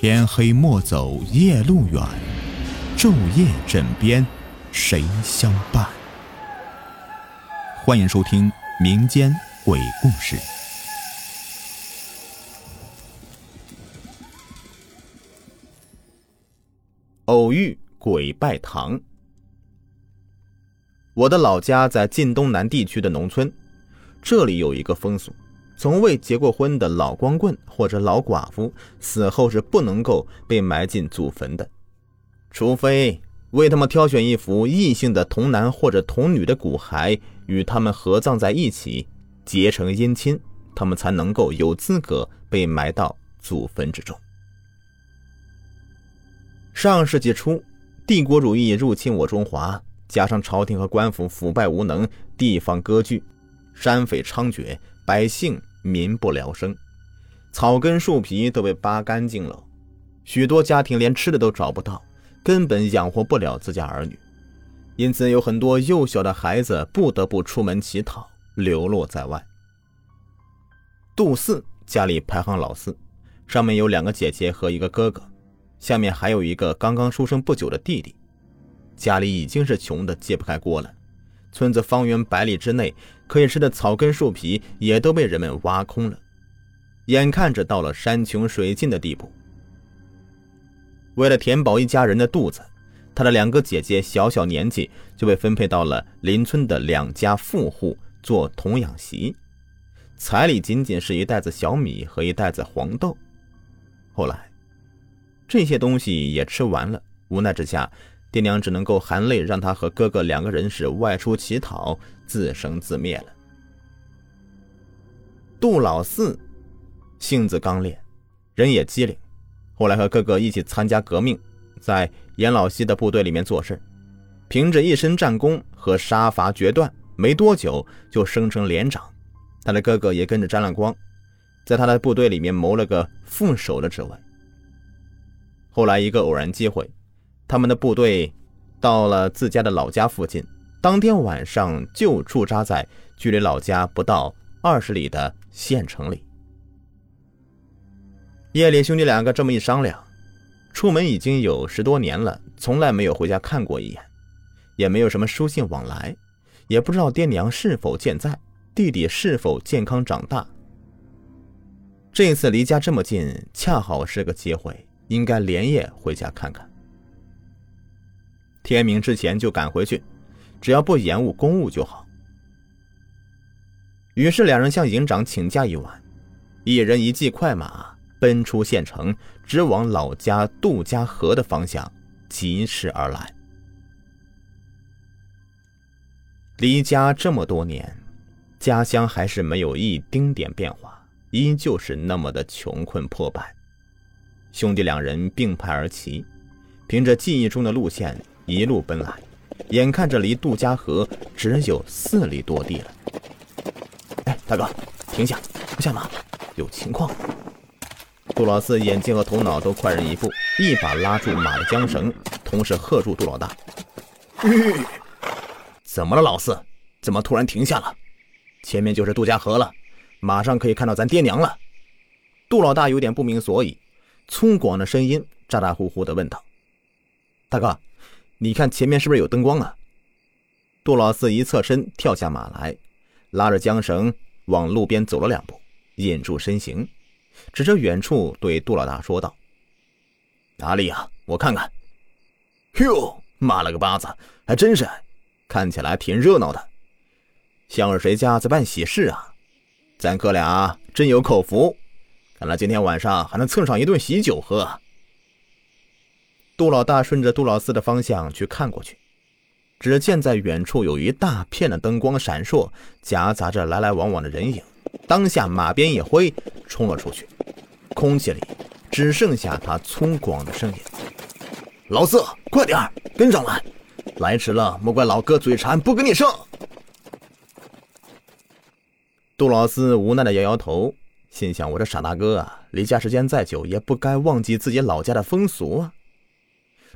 天黑莫走夜路远，昼夜枕边谁相伴？欢迎收听民间鬼故事。偶遇鬼拜堂。我的老家在晋东南地区的农村，这里有一个风俗：从未结过婚的老光棍或者老寡妇死后是不能够被埋进祖坟的，除非为他们挑选一副异性的童男或者童女的骨骸与他们合葬在一起，结成姻亲，他们才能够有资格被埋到祖坟之中。上世纪初，帝国主义入侵我中华，加上朝廷和官府腐败无能，地方割据，山匪猖獗，百姓民不聊生，草根树皮都被扒干净了，许多家庭连吃的都找不到，根本养活不了自家儿女，因此有很多幼小的孩子不得不出门乞讨，流落在外。杜四家里排行老四，上面有两个姐姐和一个哥哥。下面还有一个刚刚出生不久的弟弟，家里已经是穷的揭不开锅了。村子方圆百里之内可以吃的草根树皮也都被人们挖空了，眼看着到了山穷水尽的地步。为了填饱一家人的肚子，他的两个姐姐小小年纪就被分配到了邻村的两家富户做童养媳，彩礼仅仅是一袋子小米和一袋子黄豆。后来。这些东西也吃完了，无奈之下，爹娘只能够含泪让他和哥哥两个人是外出乞讨，自生自灭了。杜老四性子刚烈，人也机灵，后来和哥哥一起参加革命，在严老西的部队里面做事，凭着一身战功和杀伐决断，没多久就升成连长，他的哥哥也跟着沾了光，在他的部队里面谋了个副手的职位。后来一个偶然机会，他们的部队到了自家的老家附近，当天晚上就驻扎在距离老家不到二十里的县城里。夜里，兄弟两个这么一商量，出门已经有十多年了，从来没有回家看过一眼，也没有什么书信往来，也不知道爹娘是否健在，弟弟是否健康长大。这次离家这么近，恰好是个机会。应该连夜回家看看，天明之前就赶回去，只要不延误公务就好。于是两人向营长请假一晚，一人一骑快马奔出县城，直往老家杜家河的方向疾驰而来。离家这么多年，家乡还是没有一丁点变化，依旧是那么的穷困破败。兄弟两人并排而骑，凭着记忆中的路线一路奔来，眼看着离杜家河只有四里多地了。哎，大哥，停下，下马，有情况！杜老四眼睛和头脑都快人一步，一把拉住马的缰绳，同时喝住杜老大：“怎么了，老四？怎么突然停下了？前面就是杜家河了，马上可以看到咱爹娘了。”杜老大有点不明所以。粗犷的声音咋咋呼呼的问道：“大哥，你看前面是不是有灯光啊？”杜老四一侧身跳下马来，拉着缰绳往路边走了两步，引住身形，指着远处对杜老大说道：“哪里呀？我看看。”“哟，妈了个巴子，还真是，看起来挺热闹的，像是谁家在办喜事啊？咱哥俩真有口福。”看来今天晚上还能蹭上一顿喜酒喝。杜老大顺着杜老四的方向去看过去，只见在远处有一大片的灯光闪烁，夹杂着来来往往的人影。当下马鞭一挥，冲了出去，空气里只剩下他粗犷的声音：“老四，快点跟上来！来迟了，莫怪老哥嘴馋不给你上。”杜老四无奈的摇摇头。心想：“我这傻大哥啊，离家时间再久，也不该忘记自己老家的风俗啊！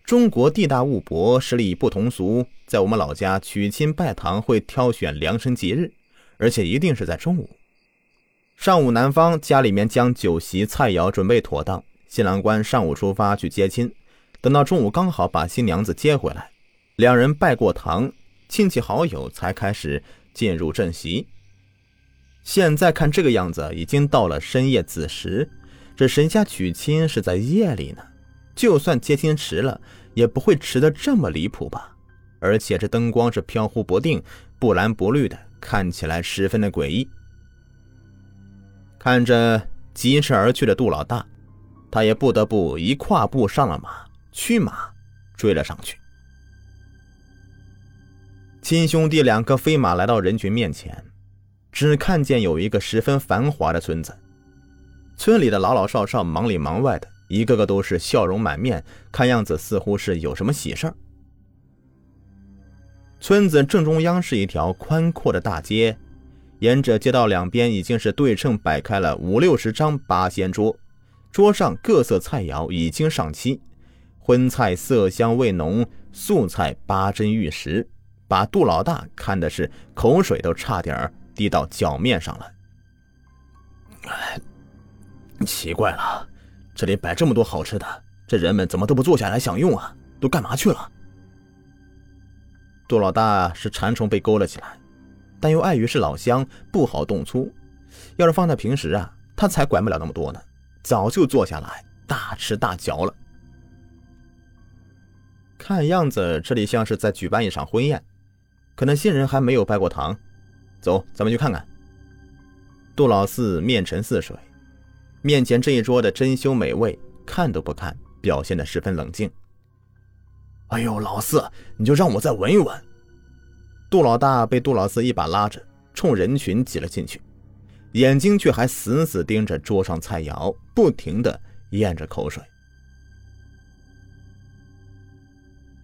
中国地大物博，十里不同俗。在我们老家，娶亲拜堂会挑选良辰吉日，而且一定是在中午。上午，男方家里面将酒席菜肴准备妥当，新郎官上午出发去接亲，等到中午刚好把新娘子接回来，两人拜过堂，亲戚好友才开始进入正席。现在看这个样子，已经到了深夜子时，这谁家娶亲是在夜里呢？就算接亲迟了，也不会迟得这么离谱吧？而且这灯光是飘忽不定、不蓝不绿的，看起来十分的诡异。看着疾驰而去的杜老大，他也不得不一跨步上了马，驱马追了上去。亲兄弟两个飞马来到人群面前。只看见有一个十分繁华的村子，村里的老老少少忙里忙外的，一个个都是笑容满面，看样子似乎是有什么喜事儿。村子正中央是一条宽阔的大街，沿着街道两边已经是对称摆开了五六十张八仙桌，桌上各色菜肴已经上齐，荤菜色香味浓，素菜八珍玉食，把杜老大看的是口水都差点。滴到脚面上了。奇怪了，这里摆这么多好吃的，这人们怎么都不坐下来享用啊？都干嘛去了？杜老大是馋虫被勾了起来，但又碍于是老乡，不好动粗。要是放在平时啊，他才管不了那么多呢，早就坐下来大吃大嚼了。看样子这里像是在举办一场婚宴，可能新人还没有拜过堂。走，咱们去看看。杜老四面沉似水，面前这一桌的珍馐美味，看都不看，表现的十分冷静。哎呦，老四，你就让我再闻一闻。杜老大被杜老四一把拉着，冲人群挤了进去，眼睛却还死死盯着桌上菜肴，不停的咽着口水。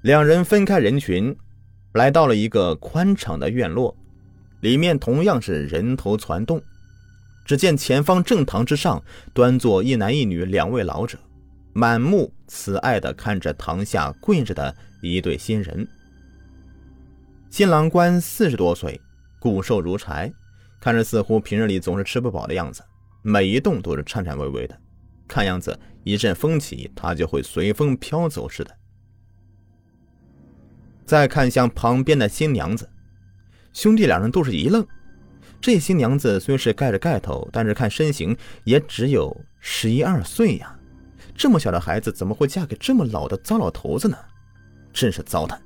两人分开人群，来到了一个宽敞的院落。里面同样是人头攒动，只见前方正堂之上端坐一男一女两位老者，满目慈爱的看着堂下跪着的一对新人。新郎官四十多岁，骨瘦如柴，看着似乎平日里总是吃不饱的样子，每一动都是颤颤巍巍的，看样子一阵风起，他就会随风飘走似的。再看向旁边的新娘子。兄弟两人都是一愣，这新娘子虽是盖着盖头，但是看身形也只有十一二岁呀。这么小的孩子怎么会嫁给这么老的糟老头子呢？真是糟蹋！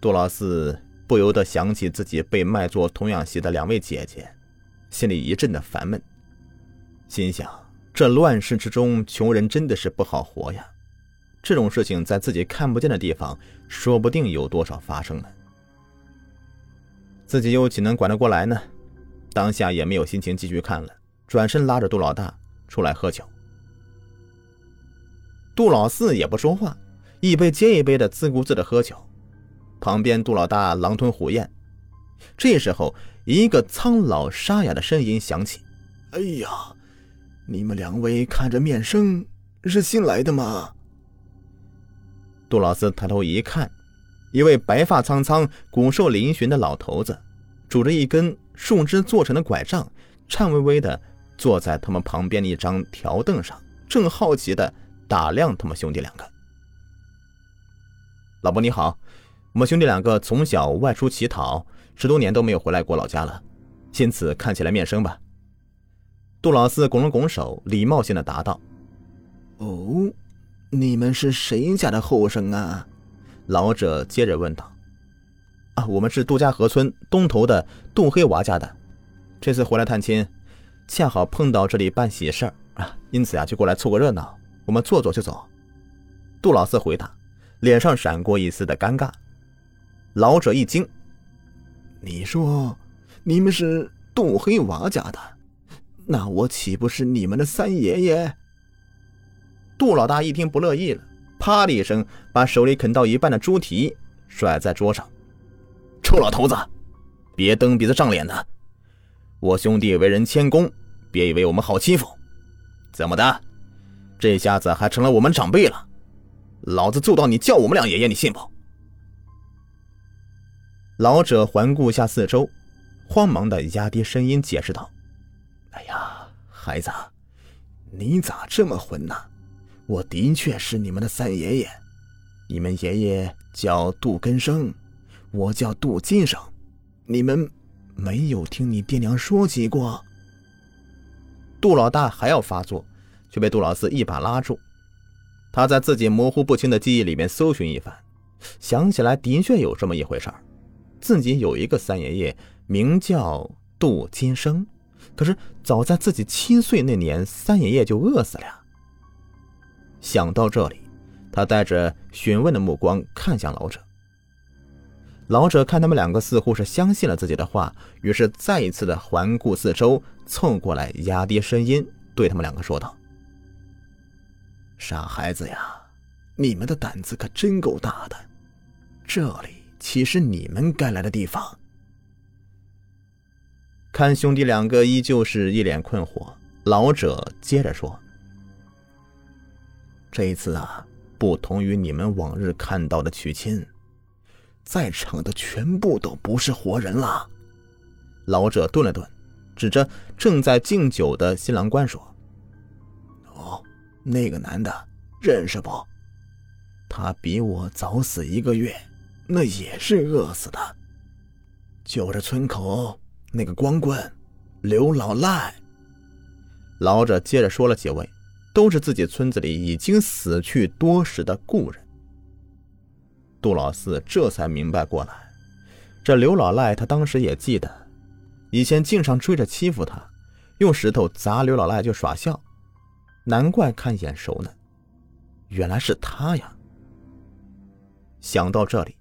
杜老四不由得想起自己被卖做童养媳的两位姐姐，心里一阵的烦闷，心想：这乱世之中，穷人真的是不好活呀。这种事情在自己看不见的地方，说不定有多少发生呢。自己又岂能管得过来呢？当下也没有心情继续看了，转身拉着杜老大出来喝酒。杜老四也不说话，一杯接一杯的自顾自的喝酒。旁边杜老大狼吞虎咽。这时候，一个苍老沙哑的声音响起：“哎呀，你们两位看着面生，是新来的吗？”杜老四抬头一看。一位白发苍苍、骨瘦嶙峋的老头子，拄着一根树枝做成的拐杖，颤巍巍地坐在他们旁边的一张条凳上，正好奇地打量他们兄弟两个。老伯你好，我们兄弟两个从小外出乞讨，十多年都没有回来过老家了，因此看起来面生吧。杜老四拱了拱手，礼貌性的答道：“哦，你们是谁家的后生啊？”老者接着问道：“啊，我们是杜家河村东头的杜黑娃家的，这次回来探亲，恰好碰到这里办喜事儿啊，因此啊，就过来凑个热闹。我们坐坐就走。”杜老四回答，脸上闪过一丝的尴尬。老者一惊：“你说你们是杜黑娃家的，那我岂不是你们的三爷爷？”杜老大一听不乐意了。啪的一声，把手里啃到一半的猪蹄甩在桌上。臭老头子，别蹬鼻子上脸的！我兄弟为人谦恭，别以为我们好欺负。怎么的？这下子还成了我们长辈了？老子揍到你叫我们两爷爷，你信不？老者环顾下四周，慌忙的压低声音解释道：“哎呀，孩子，你咋这么混呢？我的确是你们的三爷爷，你们爷爷叫杜根生，我叫杜金生，你们没有听你爹娘说起过？杜老大还要发作，却被杜老四一把拉住。他在自己模糊不清的记忆里面搜寻一番，想起来的确有这么一回事儿，自己有一个三爷爷名叫杜金生，可是早在自己七岁那年，三爷爷就饿死了。想到这里，他带着询问的目光看向老者。老者看他们两个似乎是相信了自己的话，于是再一次的环顾四周，凑过来压低声音对他们两个说道：“傻孩子呀，你们的胆子可真够大的！这里岂是你们该来的地方？”看兄弟两个依旧是一脸困惑，老者接着说。这一次啊，不同于你们往日看到的娶亲，在场的全部都不是活人了。老者顿了顿，指着正在敬酒的新郎官说：“哦，那个男的认识不？他比我早死一个月，那也是饿死的。就是村口那个光棍刘老赖。”老者接着说了几位。都是自己村子里已经死去多时的故人。杜老四这才明白过来，这刘老赖他当时也记得，以前经常追着欺负他，用石头砸刘老赖就耍笑，难怪看眼熟呢，原来是他呀。想到这里，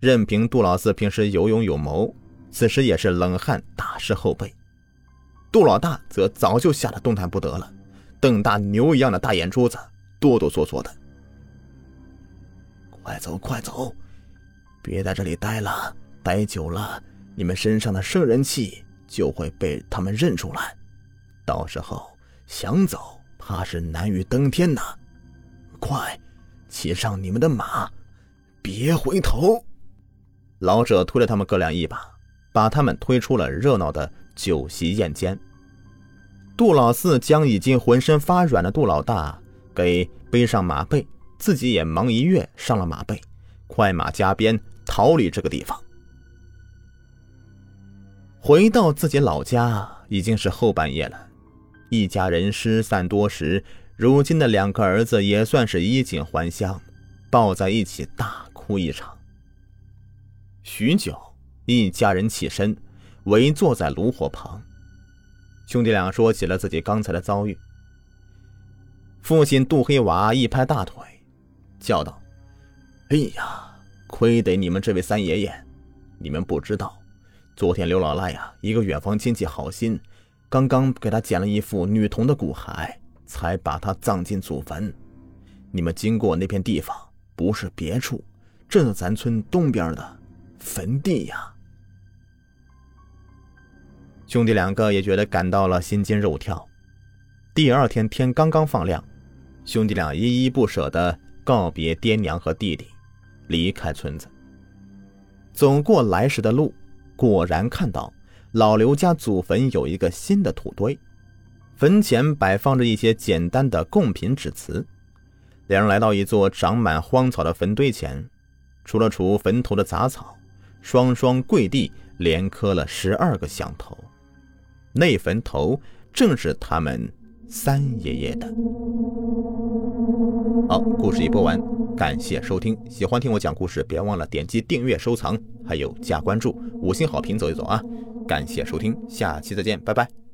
任凭杜老四平时有勇有谋，此时也是冷汗打湿后背。杜老大则早就吓得动弹不得了。瞪大牛一样的大眼珠子，哆哆嗦嗦的。快走，快走，别在这里待了，待久了，你们身上的圣人气就会被他们认出来，到时候想走，怕是难于登天呐！快，骑上你们的马，别回头！老者推了他们哥俩一把，把他们推出了热闹的酒席宴间。杜老四将已经浑身发软的杜老大给背上马背，自己也忙一跃上了马背，快马加鞭逃离这个地方。回到自己老家已经是后半夜了，一家人失散多时，如今的两个儿子也算是衣锦还乡，抱在一起大哭一场。许久，一家人起身，围坐在炉火旁。兄弟俩说起了自己刚才的遭遇。父亲杜黑娃一拍大腿，叫道：“哎呀，亏得你们这位三爷爷！你们不知道，昨天刘老赖呀，一个远房亲戚好心，刚刚给他捡了一副女童的骨骸，才把他葬进祖坟。你们经过那片地方，不是别处，正是咱村东边的坟地呀。”兄弟两个也觉得感到了心惊肉跳。第二天天刚刚放亮，兄弟俩依依不舍地告别爹娘和弟弟，离开村子。走过来时的路，果然看到老刘家祖坟有一个新的土堆，坟前摆放着一些简单的贡品纸词。两人来到一座长满荒草的坟堆前，除了除坟头的杂草，双双跪地连磕了十二个响头。那坟头正是他们三爷爷的。好，故事已播完，感谢收听。喜欢听我讲故事，别忘了点击订阅、收藏，还有加关注，五星好评走一走啊！感谢收听，下期再见，拜拜。